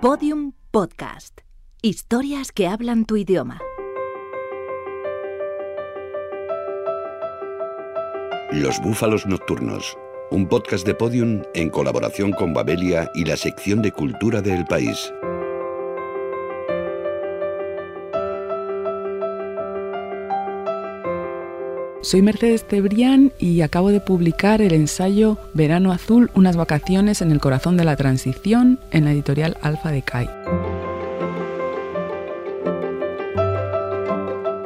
Podium Podcast. Historias que hablan tu idioma. Los Búfalos Nocturnos, un podcast de Podium en colaboración con Babelia y la sección de cultura del país. Soy Mercedes Cebrián y acabo de publicar el ensayo Verano Azul, unas vacaciones en el corazón de la transición en la editorial Alfa de CAI.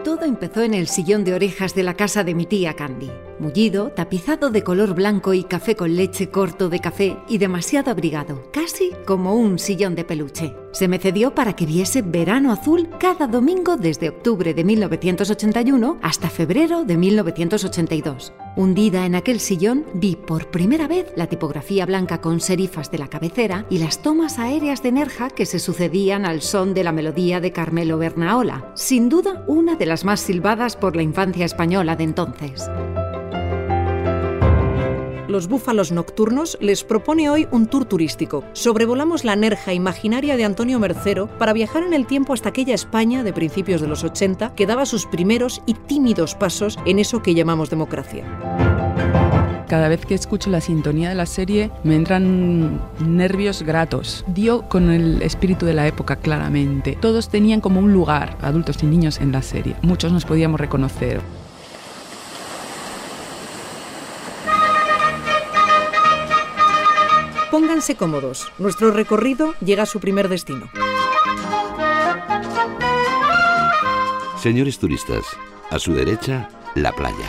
Todo empezó en el sillón de orejas de la casa de mi tía Candy. Mullido, tapizado de color blanco y café con leche corto de café y demasiado abrigado, casi como un sillón de peluche. Se me cedió para que viese Verano Azul cada domingo desde octubre de 1981 hasta febrero de 1982. Hundida en aquel sillón, vi por primera vez la tipografía blanca con serifas de la cabecera y las tomas aéreas de Nerja que se sucedían al son de la melodía de Carmelo Bernaola, sin duda una de las más silbadas por la infancia española de entonces. Los Búfalos Nocturnos les propone hoy un tour turístico. Sobrevolamos la Nerja imaginaria de Antonio Mercero para viajar en el tiempo hasta aquella España de principios de los 80 que daba sus primeros y tímidos pasos en eso que llamamos democracia. Cada vez que escucho la sintonía de la serie me entran nervios gratos. Dio con el espíritu de la época claramente. Todos tenían como un lugar, adultos y niños, en la serie. Muchos nos podíamos reconocer. Pónganse cómodos. Nuestro recorrido llega a su primer destino. Señores turistas, a su derecha, la playa.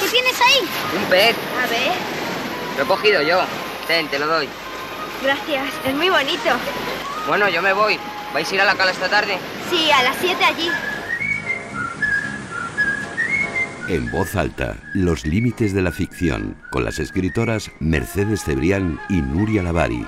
¿Qué tienes ahí? Un pez. A ver. Lo he cogido yo. Ten, te lo doy. Gracias, es muy bonito. Bueno, yo me voy. ¿Vais a ir a la cala esta tarde? Sí, a las 7 allí. En voz alta, los límites de la ficción, con las escritoras Mercedes Cebrián y Nuria Lavari.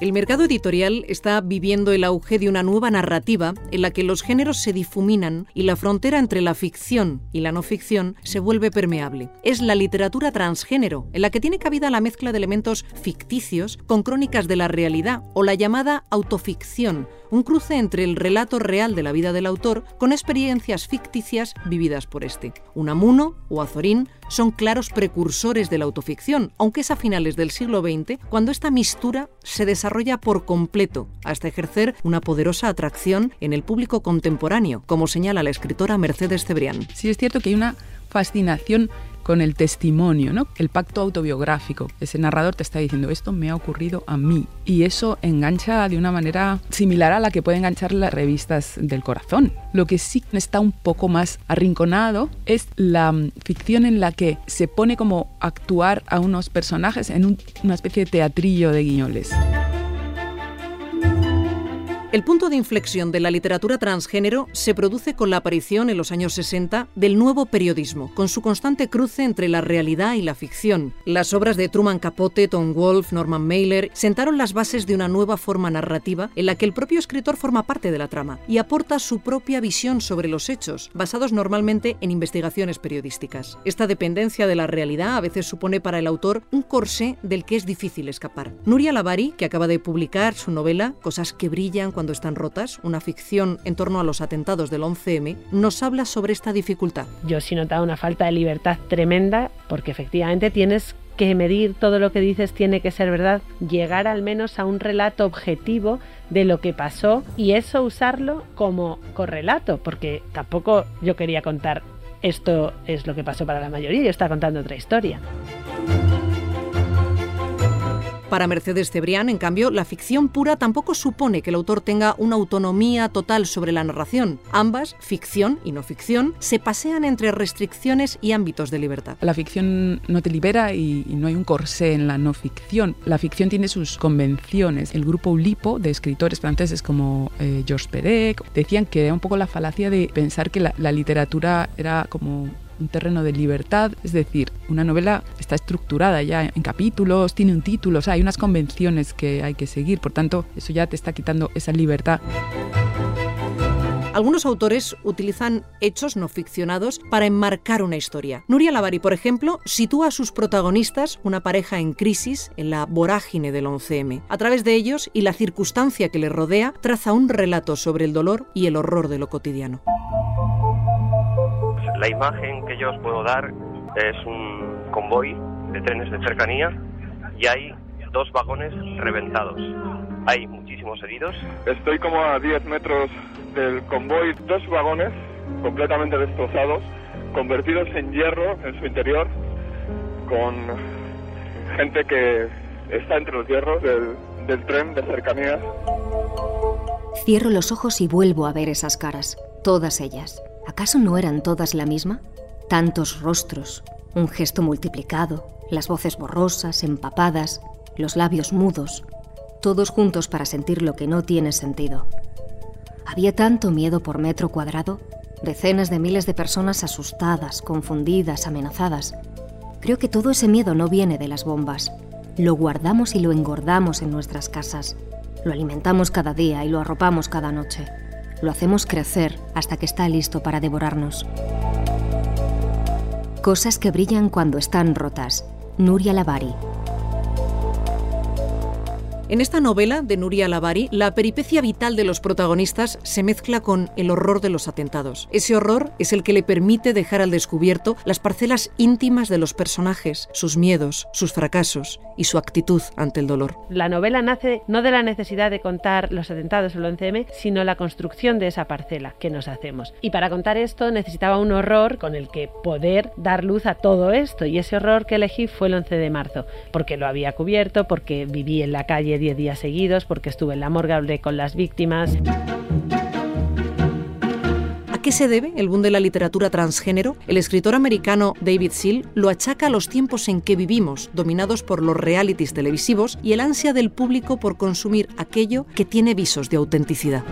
El mercado editorial está viviendo el auge de una nueva narrativa en la que los géneros se difuminan y la frontera entre la ficción y la no ficción se vuelve permeable. Es la literatura transgénero, en la que tiene cabida la mezcla de elementos ficticios con crónicas de la realidad o la llamada autoficción, un cruce entre el relato real de la vida del autor con experiencias ficticias vividas por este. Unamuno o Azorín son claros precursores de la autoficción, aunque es a finales del siglo XX cuando esta mistura se desarrolla por completo hasta ejercer una poderosa atracción en el público contemporáneo, como señala la escritora Mercedes Cebrián. Sí es cierto que hay una fascinación con el testimonio, ¿no? El pacto autobiográfico. Ese narrador te está diciendo, esto me ha ocurrido a mí. Y eso engancha de una manera similar a la que pueden enganchar las revistas del corazón. Lo que sí está un poco más arrinconado es la mm, ficción en la que se pone como actuar a unos personajes en un- una especie de teatrillo de guiñoles. El punto de inflexión de la literatura transgénero se produce con la aparición en los años 60 del nuevo periodismo, con su constante cruce entre la realidad y la ficción. Las obras de Truman Capote, Tom Wolfe, Norman Mailer sentaron las bases de una nueva forma narrativa en la que el propio escritor forma parte de la trama y aporta su propia visión sobre los hechos, basados normalmente en investigaciones periodísticas. Esta dependencia de la realidad a veces supone para el autor un corsé del que es difícil escapar. Nuria Lavari, que acaba de publicar su novela Cosas que brillan cuando están rotas, una ficción en torno a los atentados del 11M, nos habla sobre esta dificultad. Yo sí he notado una falta de libertad tremenda porque efectivamente tienes que medir todo lo que dices tiene que ser verdad, llegar al menos a un relato objetivo de lo que pasó y eso usarlo como correlato, porque tampoco yo quería contar esto es lo que pasó para la mayoría, yo estaba contando otra historia. Para Mercedes Cebrián, en cambio, la ficción pura tampoco supone que el autor tenga una autonomía total sobre la narración. Ambas, ficción y no ficción, se pasean entre restricciones y ámbitos de libertad. La ficción no te libera y, no hay un corsé en la no ficción. La ficción tiene sus convenciones. El grupo Ulipo, de escritores franceses como eh, Georges Perec, decían que era un poco la falacia de pensar que la literatura era como un terreno de libertad, es decir, una novela está estructurada ya en capítulos, tiene un título, hay unas convenciones que hay que seguir, por tanto, eso ya te está quitando esa libertad. Algunos autores utilizan hechos no ficcionados para enmarcar una historia. Nuria Lavari, por ejemplo, sitúa a sus protagonistas, una pareja en crisis, en la vorágine del 11M. A través de ellos y la circunstancia que les rodea, traza un relato sobre el dolor y el horror de lo cotidiano. La imagen que yo os puedo dar es un convoy de trenes de cercanía y hay dos vagones reventados. Hay muchísimos heridos. Estoy como a 10 metros del convoy, dos vagones completamente destrozados, convertidos en hierro en su interior, con gente que está entre los hierros del, del tren de cercanías. Cierro los ojos y vuelvo a ver esas caras, todas ellas. ¿Acaso no eran todas la misma? Tantos rostros, un gesto multiplicado, las voces borrosas, empapadas, los labios mudos, todos juntos para sentir lo que no tiene sentido. Había tanto miedo por metro cuadrado, decenas de miles de personas asustadas, confundidas, amenazadas. Creo que todo ese miedo no viene de las bombas. Lo guardamos y lo engordamos en nuestras casas. Lo alimentamos cada día y lo arropamos cada noche. Lo hacemos crecer hasta que está listo para devorarnos. Cosas que brillan cuando están rotas. Nuria Lavari. En esta novela de Nuria Lavari, la peripecia vital de los protagonistas se mezcla con el horror de los atentados. Ese horror es el que le permite dejar al descubierto las parcelas íntimas de los personajes, sus miedos, sus fracasos y su actitud ante el dolor. La novela nace no de la necesidad de contar los atentados o el 11M, sino la construcción de esa parcela que nos hacemos. Y para contar esto necesitaba un horror con el que poder dar luz a todo esto. Y ese horror que elegí fue el 11 de marzo, porque lo había cubierto, porque viví en la calle 10 días seguidos porque estuve en la morgue, hablé con las víctimas. ¿A qué se debe el boom de la literatura transgénero? El escritor americano David Seal lo achaca a los tiempos en que vivimos, dominados por los realities televisivos y el ansia del público por consumir aquello que tiene visos de autenticidad.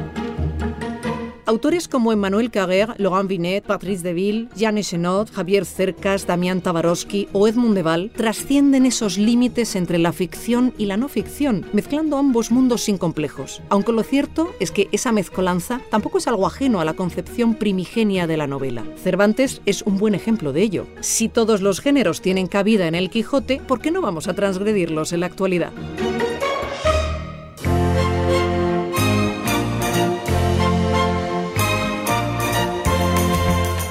Autores como Emmanuel Carrère, Laurent Vinet, Patrice Deville, Jeanne Chenot, Javier Cercas, Damián Tabarovsky o Edmund Deval trascienden esos límites entre la ficción y la no ficción, mezclando ambos mundos sin complejos. Aunque lo cierto es que esa mezcolanza tampoco es algo ajeno a la concepción primigenia de la novela. Cervantes es un buen ejemplo de ello. Si todos los géneros tienen cabida en el Quijote, ¿por qué no vamos a transgredirlos en la actualidad?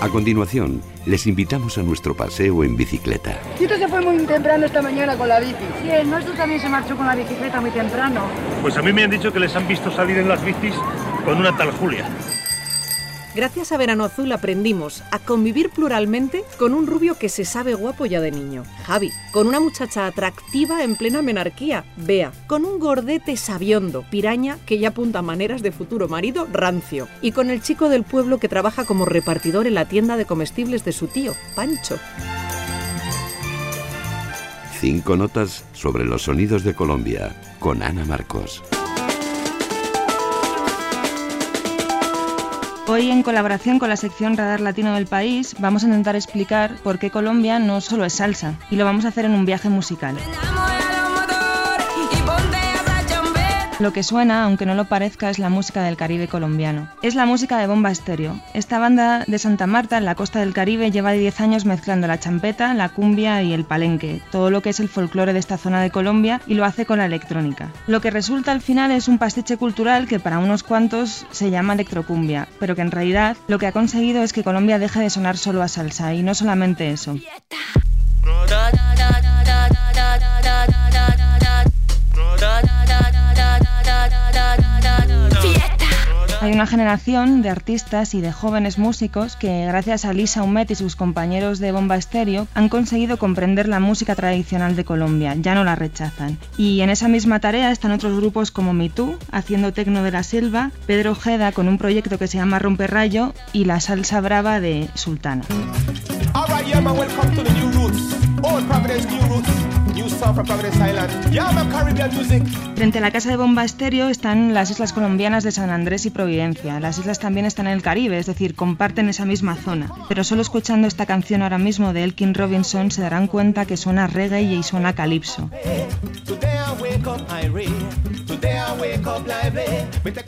A continuación, les invitamos a nuestro paseo en bicicleta. Tito se fue muy temprano esta mañana con la bici. Sí, el nuestro también se marchó con la bicicleta muy temprano. Pues a mí me han dicho que les han visto salir en las bicis con una tal Julia. Gracias a Verano Azul aprendimos a convivir pluralmente con un rubio que se sabe guapo ya de niño, Javi, con una muchacha atractiva en plena menarquía, Bea, con un gordete sabiondo, piraña que ya apunta maneras de futuro marido, Rancio, y con el chico del pueblo que trabaja como repartidor en la tienda de comestibles de su tío, Pancho. Cinco notas sobre los sonidos de Colombia, con Ana Marcos. Hoy, en colaboración con la sección Radar Latino del país, vamos a intentar explicar por qué Colombia no solo es salsa, y lo vamos a hacer en un viaje musical. Lo que suena, aunque no lo parezca, es la música del Caribe colombiano. Es la música de Bomba Estéreo. Esta banda de Santa Marta, en la costa del Caribe, lleva 10 años mezclando la champeta, la cumbia y el palenque, todo lo que es el folclore de esta zona de Colombia, y lo hace con la electrónica. Lo que resulta al final es un pastiche cultural que para unos cuantos se llama electrocumbia, pero que en realidad lo que ha conseguido es que Colombia deje de sonar solo a salsa, y no solamente eso. Una generación de artistas y de jóvenes músicos que, gracias a Lisa Humet y sus compañeros de Bomba Estéreo, han conseguido comprender la música tradicional de Colombia, ya no la rechazan. Y en esa misma tarea están otros grupos como Mitú, haciendo tecno de la selva, Pedro Ojeda con un proyecto que se llama Romperrayo y la salsa brava de Sultana. Frente a la casa de Bomba Estéreo están las islas colombianas de San Andrés y Providencia. Las islas también están en el Caribe, es decir, comparten esa misma zona. Pero solo escuchando esta canción ahora mismo de Elkin Robinson se darán cuenta que suena reggae y suena calipso.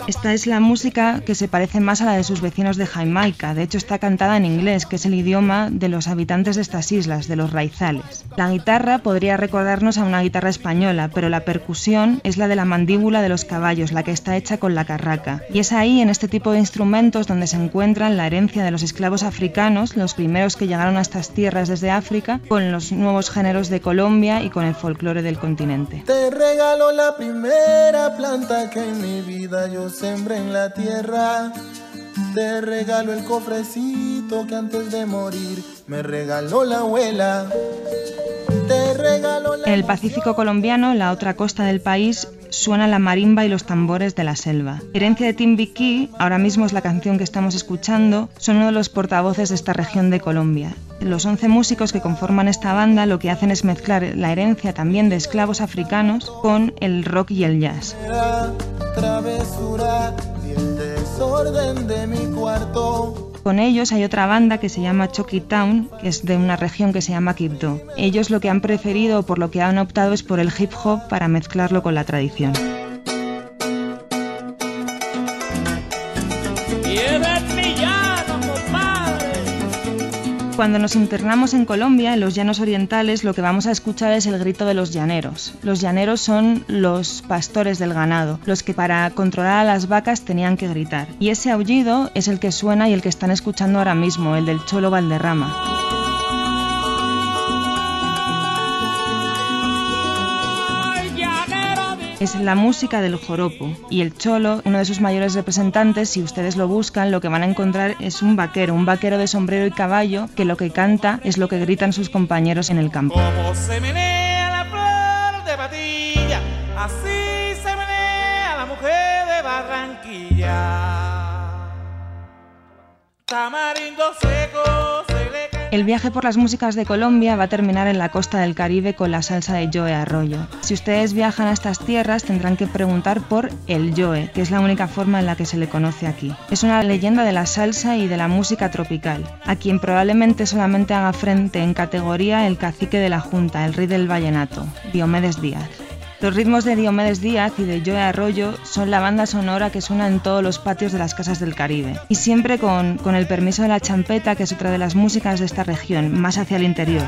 Esta es la música que se parece más a la de sus vecinos de Jamaica. De hecho, está cantada en inglés, que es el idioma de los habitantes de estas islas, de los raizales. La guitarra podría recordarnos a una guitarra española, pero la percusión es la de la mandíbula de los caballos, la que está hecha con la carraca. Y es ahí, en este tipo de instrumentos, donde se encuentran la herencia de los esclavos africanos, los primeros que llegaron a estas tierras desde África, con los nuevos géneros de Colombia y con el folclore del continente. Te regalo la primera planta que en mi vida yo sembré en la tierra. Te regalo el cofrecito que antes de morir me regaló la abuela. Te regalo En el Pacífico colombiano, la otra costa del país, suena la marimba y los tambores de la selva. Herencia de Timbiquí, ahora mismo es la canción que estamos escuchando, son uno de los portavoces de esta región de Colombia. Los 11 músicos que conforman esta banda lo que hacen es mezclar la herencia también de esclavos africanos con el rock y el jazz. Con ellos hay otra banda que se llama Chucky Town, que es de una región que se llama Quibdó. Ellos lo que han preferido o por lo que han optado es por el hip hop para mezclarlo con la tradición. Cuando nos internamos en Colombia, en los llanos orientales, lo que vamos a escuchar es el grito de los llaneros. Los llaneros son los pastores del ganado, los que para controlar a las vacas tenían que gritar. Y ese aullido es el que suena y el que están escuchando ahora mismo, el del cholo Valderrama. Es la música del joropo. Y el cholo, uno de sus mayores representantes, si ustedes lo buscan, lo que van a encontrar es un vaquero, un vaquero de sombrero y caballo, que lo que canta es lo que gritan sus compañeros en el campo. Como se menea la flor de patilla, así se menea la mujer de Barranquilla. Tamarindo seco se le cae. El viaje por las músicas de Colombia va a terminar en la costa del Caribe con la salsa de Joe Arroyo. Si ustedes viajan a estas tierras tendrán que preguntar por el Joe, que es la única forma en la que se le conoce aquí. Es una leyenda de la salsa y de la música tropical, a quien probablemente solamente haga frente en categoría el cacique de la Junta, el rey del vallenato, Diomedes Díaz. Los ritmos de Diomedes Díaz y de Joe Arroyo son la banda sonora que suena en todos los patios de las casas del Caribe. Y siempre con, con el permiso de la champeta, que es otra de las músicas de esta región, más hacia el interior.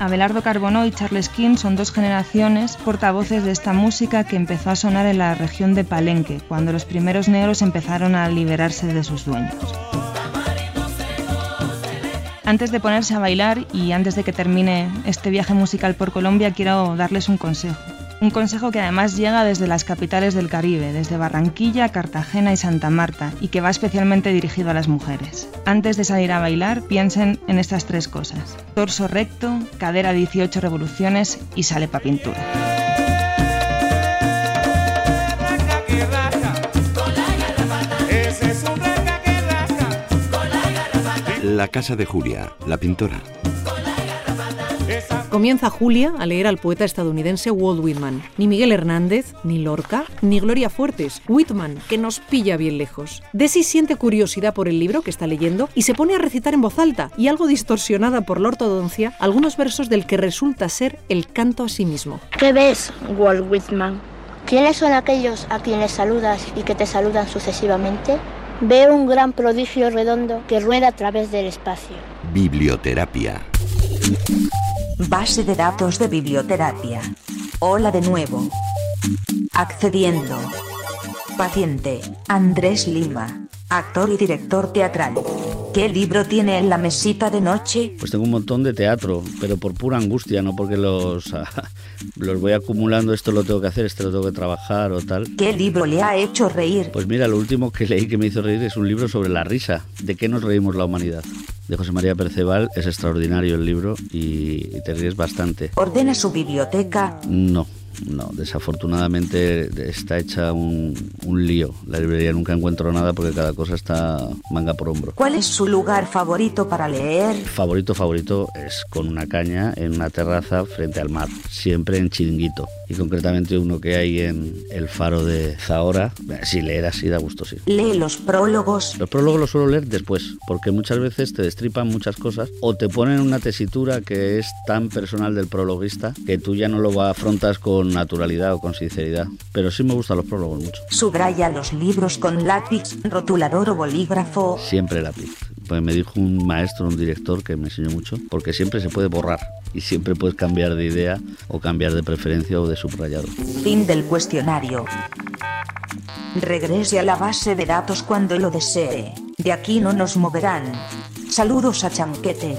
Abelardo Carbonó y Charles King son dos generaciones portavoces de esta música que empezó a sonar en la región de Palenque, cuando los primeros negros empezaron a liberarse de sus dueños. Antes de ponerse a bailar y antes de que termine este viaje musical por Colombia, quiero darles un consejo. Un consejo que además llega desde las capitales del Caribe, desde Barranquilla, Cartagena y Santa Marta, y que va especialmente dirigido a las mujeres. Antes de salir a bailar, piensen en estas tres cosas. Torso recto, cadera 18 revoluciones y sale pa' pintura. La casa de Julia, la pintora. Comienza Julia a leer al poeta estadounidense Walt Whitman. Ni Miguel Hernández, ni Lorca, ni Gloria Fuertes. Whitman, que nos pilla bien lejos. Desi siente curiosidad por el libro que está leyendo y se pone a recitar en voz alta y algo distorsionada por la ortodoncia algunos versos del que resulta ser el canto a sí mismo. ¿Qué ves, Walt Whitman? ¿Quiénes son aquellos a quienes saludas y que te saludan sucesivamente? Veo un gran prodigio redondo que rueda a través del espacio. Biblioterapia. Base de datos de biblioterapia. Hola de nuevo. Accediendo. Paciente, Andrés Lima, actor y director teatral. ¿Qué libro tiene en la mesita de noche? Pues tengo un montón de teatro, pero por pura angustia, no porque los, los voy acumulando, esto lo tengo que hacer, esto lo tengo que trabajar o tal. ¿Qué libro le ha hecho reír? Pues mira, lo último que leí que me hizo reír es un libro sobre la risa, de qué nos reímos la humanidad. De José María Perceval, es extraordinario el libro y, y te ríes bastante. ¿Ordena su biblioteca? No, no, desafortunadamente está hecha un, un lío. La librería nunca encuentro nada porque cada cosa está manga por hombro. ¿Cuál es su lugar favorito para leer? Favorito, favorito es con una caña en una terraza frente al mar, siempre en chiringuito. Y concretamente uno que hay en el faro de Zahora. Si leer así da gusto, sí. ¿Lee los prólogos? Los prólogos los suelo leer después, porque muchas veces te destripan muchas cosas o te ponen una tesitura que es tan personal del prologuista que tú ya no lo afrontas con naturalidad o con sinceridad. Pero sí me gustan los prólogos mucho. ¿Subraya los libros con lápiz, rotulador o bolígrafo? Siempre lápiz. Pues me dijo un maestro, un director que me enseñó mucho, porque siempre se puede borrar y siempre puedes cambiar de idea o cambiar de preferencia o de subrayado. Fin del cuestionario. Regrese a la base de datos cuando lo desee. De aquí no nos moverán. Saludos a Chanquete.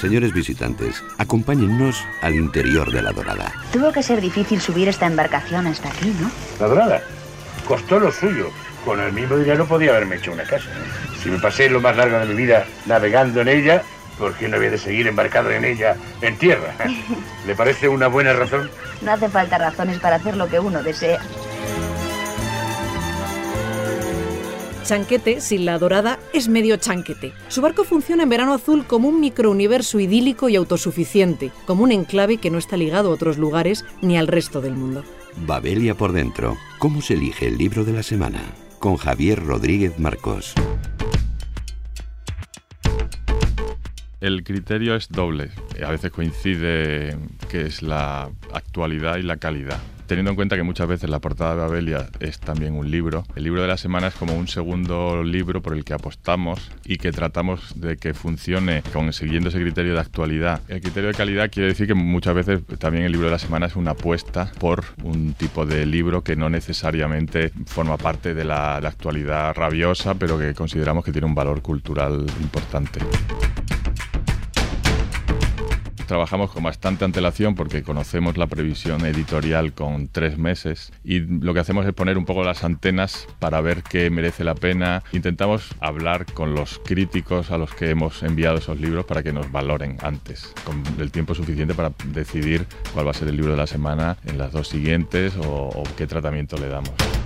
Señores visitantes, acompáñennos al interior de la Dorada. Tuvo que ser difícil subir esta embarcación hasta aquí, ¿no? La Dorada costó lo suyo. Con el mismo dinero podía haberme hecho una casa. Si me pasé lo más largo de mi vida navegando en ella, ¿por qué no había de seguir embarcado en ella en tierra? ¿Le parece una buena razón? No hace falta razones para hacer lo que uno desea. Chanquete, sin la dorada, es medio chanquete. Su barco funciona en verano azul como un microuniverso idílico y autosuficiente, como un enclave que no está ligado a otros lugares ni al resto del mundo. Babelia por dentro. ¿Cómo se elige el libro de la semana? Con Javier Rodríguez Marcos. El criterio es doble. A veces coincide que es la actualidad y la calidad. Teniendo en cuenta que muchas veces la portada de Babelia es también un libro, el libro de la semana es como un segundo libro por el que apostamos y que tratamos de que funcione con, siguiendo ese criterio de actualidad. El criterio de calidad quiere decir que muchas veces también el libro de la semana es una apuesta por un tipo de libro que no necesariamente forma parte de la, la actualidad rabiosa, pero que consideramos que tiene un valor cultural importante trabajamos con bastante antelación porque conocemos la previsión editorial con tres meses y lo que hacemos es poner un poco las antenas para ver qué merece la pena. Intentamos hablar con los críticos a los que hemos enviado esos libros para que nos valoren antes, con el tiempo suficiente para decidir cuál va a ser el libro de la semana en las dos siguientes o, o qué tratamiento le damos.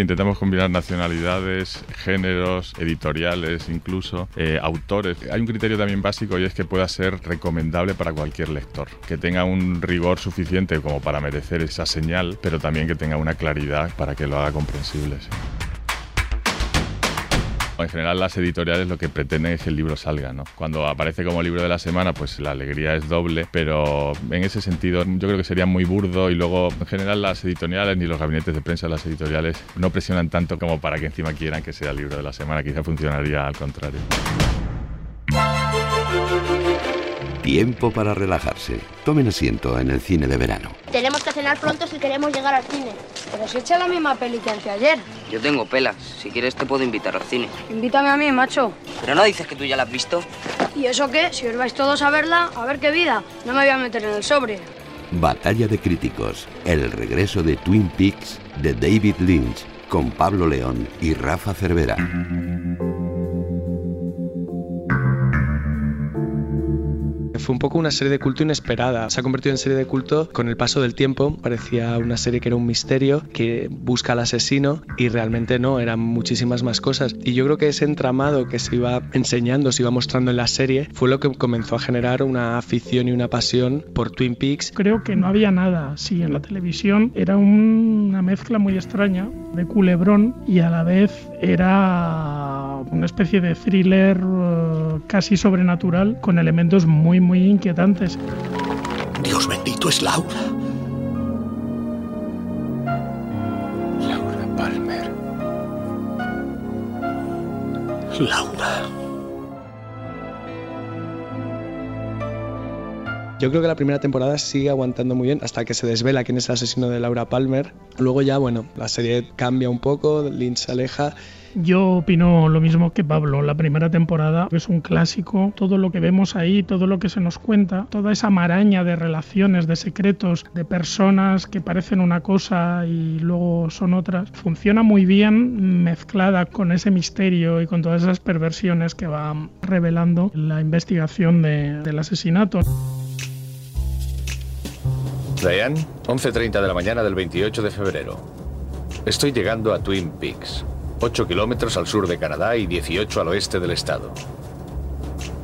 Intentamos combinar nacionalidades, géneros, editoriales, incluso eh, autores. Hay un criterio también básico y es que pueda ser recomendable para cualquier lector, que tenga un rigor suficiente como para merecer esa señal, pero también que tenga una claridad para que lo haga comprensible. En general las editoriales lo que pretenden es que el libro salga, ¿no? Cuando aparece como libro de la semana, pues la alegría es doble, pero en ese sentido yo creo que sería muy burdo y luego en general las editoriales ni los gabinetes de prensa las editoriales no presionan tanto como para que encima quieran que sea el libro de la semana, quizá funcionaría al contrario. Tiempo para relajarse. Tomen asiento en el cine de verano. Que cenar pronto si queremos llegar al cine. Pero si echa la misma peli que anteayer. Yo tengo pelas. Si quieres te puedo invitar al cine. Invítame a mí, macho. Pero no dices que tú ya la has visto. ¿Y eso qué? Si os vais todos a verla, a ver qué vida. No me voy a meter en el sobre. Batalla de críticos. El regreso de Twin Peaks de David Lynch con Pablo León y Rafa Cervera. Un poco una serie de culto inesperada. Se ha convertido en serie de culto con el paso del tiempo. Parecía una serie que era un misterio, que busca al asesino y realmente no, eran muchísimas más cosas. Y yo creo que ese entramado que se iba enseñando, se iba mostrando en la serie, fue lo que comenzó a generar una afición y una pasión por Twin Peaks. Creo que no había nada así en la televisión. Era una mezcla muy extraña de culebrón y a la vez era una especie de thriller eh, casi sobrenatural con elementos muy muy inquietantes. Dios bendito es Laura. Laura Palmer. Laura. Yo creo que la primera temporada sigue aguantando muy bien hasta que se desvela quién es el asesino de Laura Palmer. Luego ya, bueno, la serie cambia un poco, Lynch se aleja Yo opino lo mismo que Pablo. La primera temporada es un clásico. Todo lo que vemos ahí, todo lo que se nos cuenta, toda esa maraña de relaciones, de secretos, de personas que parecen una cosa y luego son otras, funciona muy bien mezclada con ese misterio y con todas esas perversiones que va revelando la investigación del asesinato. Diane, 11.30 de la mañana del 28 de febrero. Estoy llegando a Twin Peaks, 8 kilómetros al sur de Canadá y 18 al oeste del estado.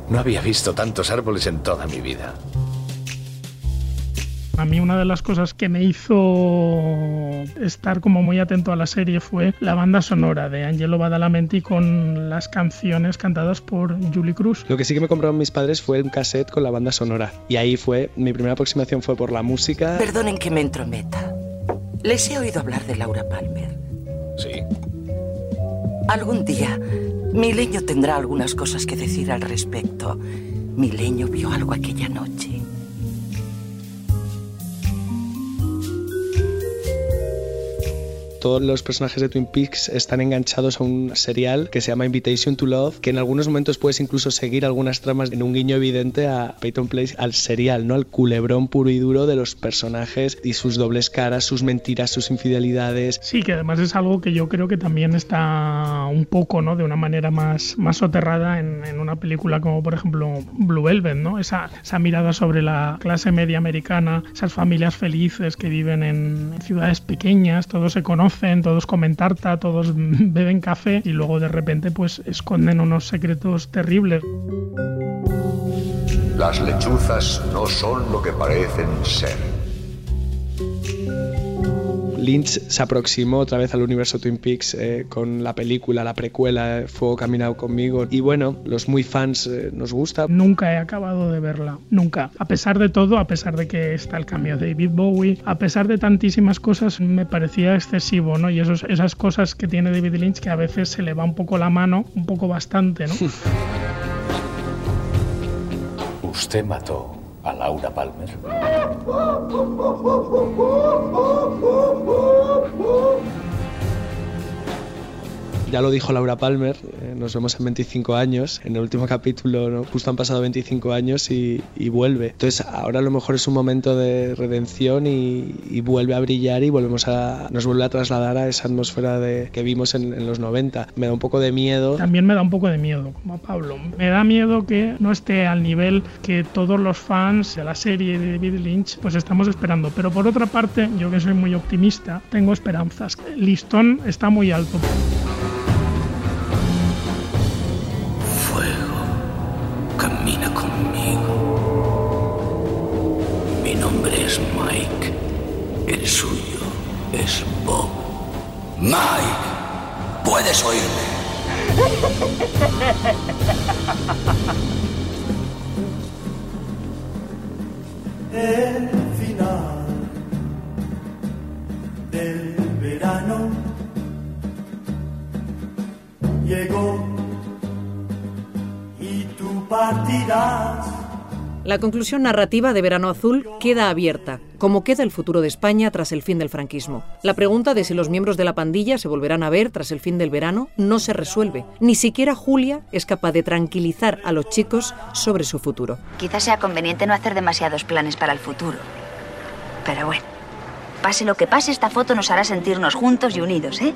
No había visto tantos árboles en toda mi vida. A mí una de las cosas que me hizo estar como muy atento a la serie fue la banda sonora de Angelo Badalamenti con las canciones cantadas por Julie Cruz. Lo que sí que me compraron mis padres fue un cassette con la banda sonora y ahí fue, mi primera aproximación fue por la música. Perdonen que me entrometa. Les he oído hablar de Laura Palmer. Sí. Algún día, Milenio tendrá algunas cosas que decir al respecto. Milenio vio algo aquella noche. Todos los personajes de Twin Peaks están enganchados a un serial que se llama Invitation to Love, que en algunos momentos puedes incluso seguir algunas tramas en un guiño evidente a Peyton Place, al serial, ¿no? Al culebrón puro y duro de los personajes y sus dobles caras, sus mentiras, sus infidelidades. Sí, que además es algo que yo creo que también está un poco, ¿no? De una manera más, más soterrada en, en una película como por ejemplo Blue Velvet, ¿no? Esa, esa mirada sobre la clase media americana, esas familias felices que viven en ciudades pequeñas, todos se todos comen tarta, todos beben café y luego de repente pues esconden unos secretos terribles. Las lechuzas no son lo que parecen ser. Lynch se aproximó otra vez al universo Twin Peaks eh, con la película, la precuela, Fuego Caminado conmigo. Y bueno, los muy fans eh, nos gusta. Nunca he acabado de verla, nunca. A pesar de todo, a pesar de que está el cambio de David Bowie, a pesar de tantísimas cosas, me parecía excesivo, ¿no? Y esos, esas cosas que tiene David Lynch que a veces se le va un poco la mano, un poco bastante, ¿no? Usted mató a Laura Palmer. Ya lo dijo Laura Palmer, eh, nos vemos en 25 años, en el último capítulo ¿no? justo han pasado 25 años y, vuelve. Entonces ahora a lo mejor es un momento de redención y, vuelve a brillar y volvemos a, nos vuelve a trasladar a esa atmósfera de, que vimos en, los 90. Me da un poco de miedo. También me da un poco de miedo, como a Pablo. Me da miedo que no esté al nivel que todos los fans de la serie de David Lynch pues estamos esperando. Pero por otra parte, yo que soy muy optimista, tengo esperanzas. Listón está muy alto. Mike, puedes oírme. El final del verano llegó partirás. La conclusión narrativa de Verano Azul queda abierta, como queda el futuro de España tras el fin del franquismo. La pregunta de si los miembros de la pandilla se volverán a ver tras el fin del verano no se resuelve. Ni siquiera Julia es capaz de tranquilizar a los chicos sobre su futuro. Quizás sea conveniente no hacer demasiados planes para el futuro. Pero bueno, pase lo que pase, esta foto nos hará sentirnos juntos y unidos, ¿eh?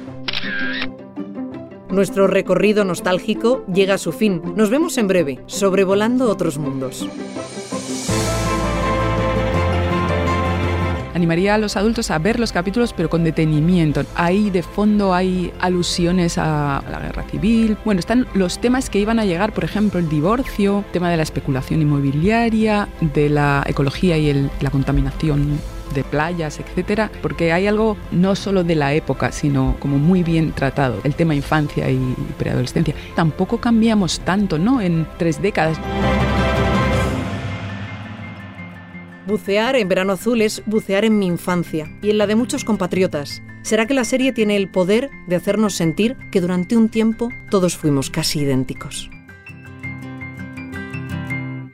Nuestro recorrido nostálgico llega a su fin. Nos vemos en breve, sobrevolando otros mundos. Animaría a los adultos a ver los capítulos pero con detenimiento. Ahí de fondo hay alusiones a la guerra civil. Bueno, están los temas que iban a llegar, por ejemplo, el divorcio, tema de la especulación inmobiliaria, de la ecología y el, la contaminación de playas, etcétera, porque hay algo no solo de la época, sino como muy bien tratado, el tema infancia y preadolescencia. Tampoco cambiamos tanto, ¿no? En tres décadas. Bucear en Verano Azul es bucear en mi infancia y en la de muchos compatriotas. ¿Será que la serie tiene el poder de hacernos sentir que durante un tiempo todos fuimos casi idénticos?